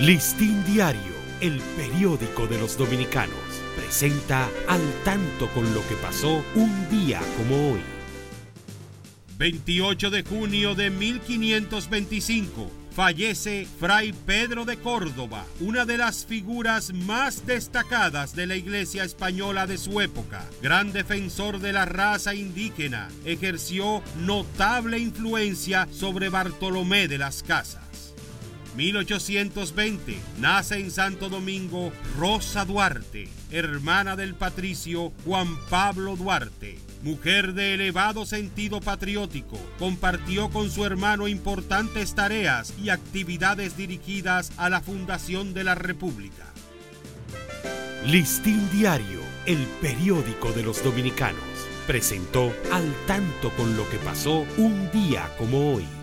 Listín Diario, el periódico de los dominicanos, presenta al tanto con lo que pasó un día como hoy. 28 de junio de 1525 fallece Fray Pedro de Córdoba, una de las figuras más destacadas de la Iglesia española de su época. Gran defensor de la raza indígena, ejerció notable influencia sobre Bartolomé de las Casas. 1820 nace en Santo Domingo Rosa Duarte, hermana del patricio Juan Pablo Duarte. Mujer de elevado sentido patriótico, compartió con su hermano importantes tareas y actividades dirigidas a la fundación de la República. Listín Diario, el periódico de los dominicanos, presentó al tanto con lo que pasó un día como hoy.